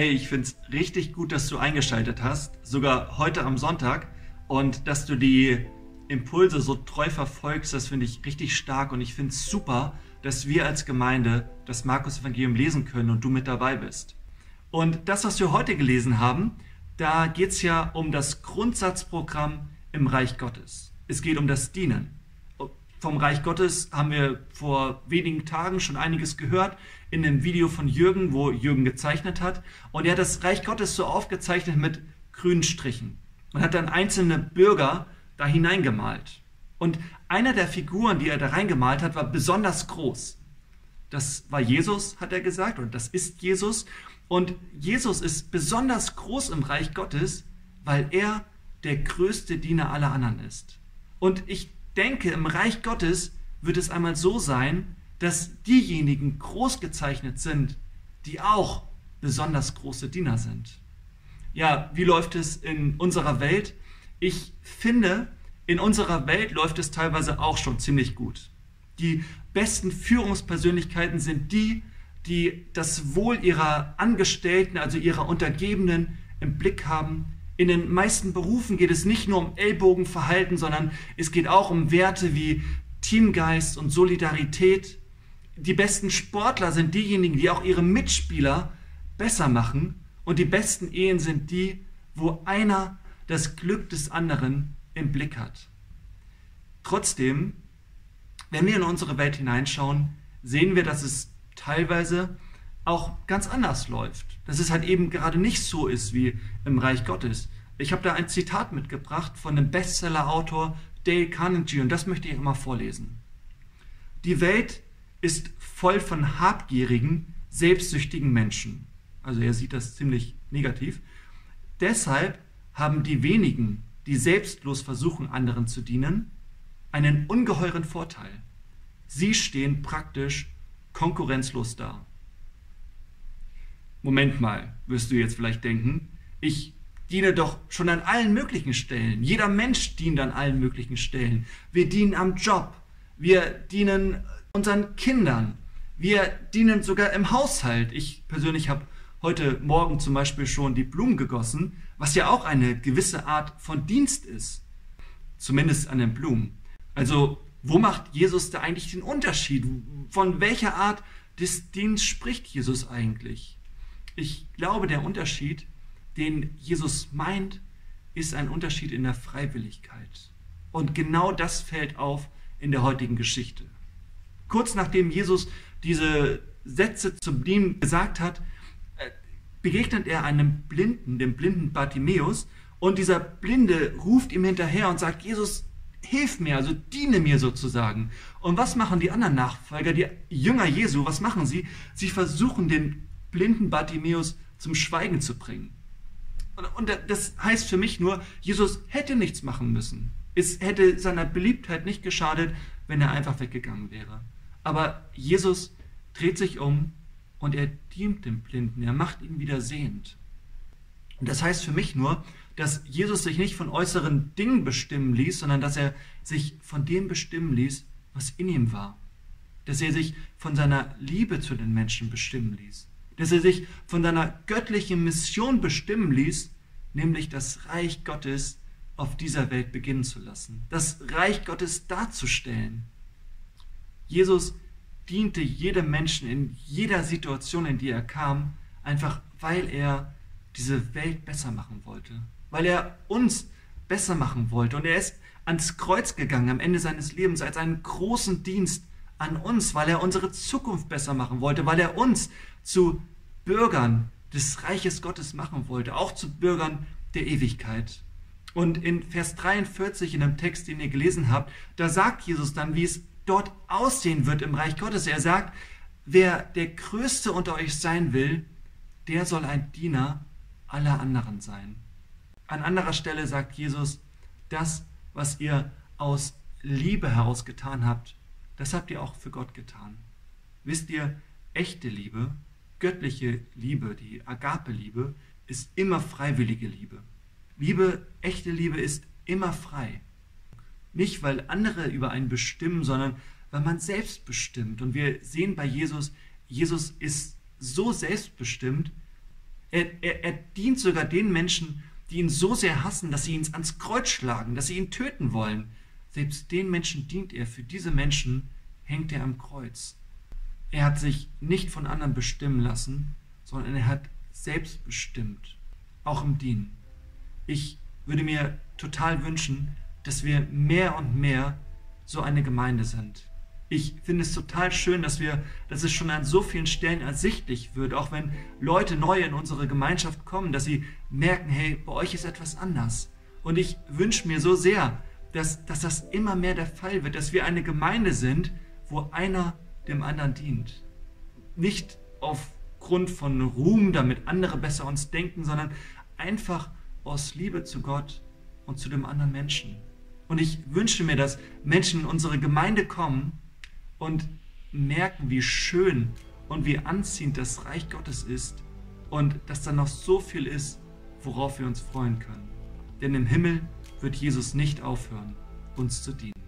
Hey, ich finde es richtig gut, dass du eingeschaltet hast, sogar heute am Sonntag und dass du die Impulse so treu verfolgst, das finde ich richtig stark und ich finde es super, dass wir als Gemeinde das Markus-Evangelium lesen können und du mit dabei bist. Und das, was wir heute gelesen haben, da geht es ja um das Grundsatzprogramm im Reich Gottes. Es geht um das Dienen. Vom Reich Gottes haben wir vor wenigen Tagen schon einiges gehört in dem Video von Jürgen, wo Jürgen gezeichnet hat. Und er hat das Reich Gottes so aufgezeichnet mit grünen Strichen. Man hat dann einzelne Bürger da hineingemalt. Und einer der Figuren, die er da reingemalt hat, war besonders groß. Das war Jesus, hat er gesagt, und das ist Jesus. Und Jesus ist besonders groß im Reich Gottes, weil er der größte Diener aller anderen ist. Und ich denke, im Reich Gottes wird es einmal so sein, dass diejenigen groß gezeichnet sind, die auch besonders große Diener sind. Ja, wie läuft es in unserer Welt? Ich finde, in unserer Welt läuft es teilweise auch schon ziemlich gut. Die besten Führungspersönlichkeiten sind die, die das Wohl ihrer Angestellten, also ihrer Untergebenen im Blick haben. In den meisten Berufen geht es nicht nur um Ellbogenverhalten, sondern es geht auch um Werte wie Teamgeist und Solidarität, die besten Sportler sind diejenigen, die auch ihre Mitspieler besser machen. Und die besten Ehen sind die, wo einer das Glück des anderen im Blick hat. Trotzdem, wenn wir in unsere Welt hineinschauen, sehen wir, dass es teilweise auch ganz anders läuft. Dass es halt eben gerade nicht so ist wie im Reich Gottes. Ich habe da ein Zitat mitgebracht von dem Bestseller-Autor Dale Carnegie und das möchte ich immer vorlesen. Die Welt ist voll von habgierigen, selbstsüchtigen Menschen. Also er sieht das ziemlich negativ. Deshalb haben die wenigen, die selbstlos versuchen, anderen zu dienen, einen ungeheuren Vorteil. Sie stehen praktisch konkurrenzlos da. Moment mal, wirst du jetzt vielleicht denken, ich diene doch schon an allen möglichen Stellen. Jeder Mensch dient an allen möglichen Stellen. Wir dienen am Job, wir dienen unseren Kindern. Wir dienen sogar im Haushalt. Ich persönlich habe heute Morgen zum Beispiel schon die Blumen gegossen, was ja auch eine gewisse Art von Dienst ist. Zumindest an den Blumen. Also, wo macht Jesus da eigentlich den Unterschied? Von welcher Art des Dienstes spricht Jesus eigentlich? Ich glaube, der Unterschied, den Jesus meint, ist ein Unterschied in der Freiwilligkeit. Und genau das fällt auf in der heutigen Geschichte. Kurz nachdem Jesus diese Sätze zum Dienen gesagt hat, äh, begegnet er einem Blinden, dem blinden Bartimäus, und dieser Blinde ruft ihm hinterher und sagt, Jesus, hilf mir, also diene mir sozusagen. Und was machen die anderen Nachfolger, die Jünger Jesu, was machen sie? Sie versuchen den blinden Bartimäus zum Schweigen zu bringen. Und das heißt für mich nur, Jesus hätte nichts machen müssen. Es hätte seiner Beliebtheit nicht geschadet, wenn er einfach weggegangen wäre. Aber Jesus dreht sich um und er dient dem Blinden, er macht ihn wieder sehend. Und das heißt für mich nur, dass Jesus sich nicht von äußeren Dingen bestimmen ließ, sondern dass er sich von dem bestimmen ließ, was in ihm war. Dass er sich von seiner Liebe zu den Menschen bestimmen ließ. Dass er sich von seiner göttlichen Mission bestimmen ließ, nämlich das Reich Gottes auf dieser Welt beginnen zu lassen. Das Reich Gottes darzustellen. Jesus diente jedem Menschen in jeder Situation, in die er kam, einfach weil er diese Welt besser machen wollte, weil er uns besser machen wollte. Und er ist ans Kreuz gegangen am Ende seines Lebens als einen großen Dienst an uns, weil er unsere Zukunft besser machen wollte, weil er uns zu Bürgern des Reiches Gottes machen wollte, auch zu Bürgern der Ewigkeit. Und in Vers 43 in dem Text, den ihr gelesen habt, da sagt Jesus dann, wie es dort aussehen wird im Reich Gottes. Er sagt, wer der Größte unter euch sein will, der soll ein Diener aller anderen sein. An anderer Stelle sagt Jesus, das, was ihr aus Liebe heraus getan habt, das habt ihr auch für Gott getan. Wisst ihr, echte Liebe, göttliche Liebe, die Agape-Liebe, ist immer freiwillige Liebe. Liebe, echte Liebe ist immer frei. Nicht, weil andere über einen bestimmen, sondern weil man selbst bestimmt. Und wir sehen bei Jesus, Jesus ist so selbstbestimmt, Er, er, er dient sogar den Menschen, die ihn so sehr hassen, dass sie ihn ans Kreuz schlagen, dass sie ihn töten wollen. Selbst den Menschen dient er. Für diese Menschen hängt er am Kreuz. Er hat sich nicht von anderen bestimmen lassen, sondern er hat selbst bestimmt, auch im Dienen. Ich würde mir total wünschen, dass wir mehr und mehr so eine Gemeinde sind. Ich finde es total schön, dass wir, dass es schon an so vielen Stellen ersichtlich wird, auch wenn Leute neu in unsere Gemeinschaft kommen, dass sie merken, hey, bei euch ist etwas anders. Und ich wünsche mir so sehr, dass, dass das immer mehr der Fall wird, dass wir eine Gemeinde sind, wo einer dem anderen dient. Nicht aufgrund von Ruhm, damit andere besser uns denken, sondern einfach aus Liebe zu Gott und zu dem anderen Menschen. Und ich wünsche mir, dass Menschen in unsere Gemeinde kommen und merken, wie schön und wie anziehend das Reich Gottes ist und dass da noch so viel ist, worauf wir uns freuen können. Denn im Himmel wird Jesus nicht aufhören, uns zu dienen.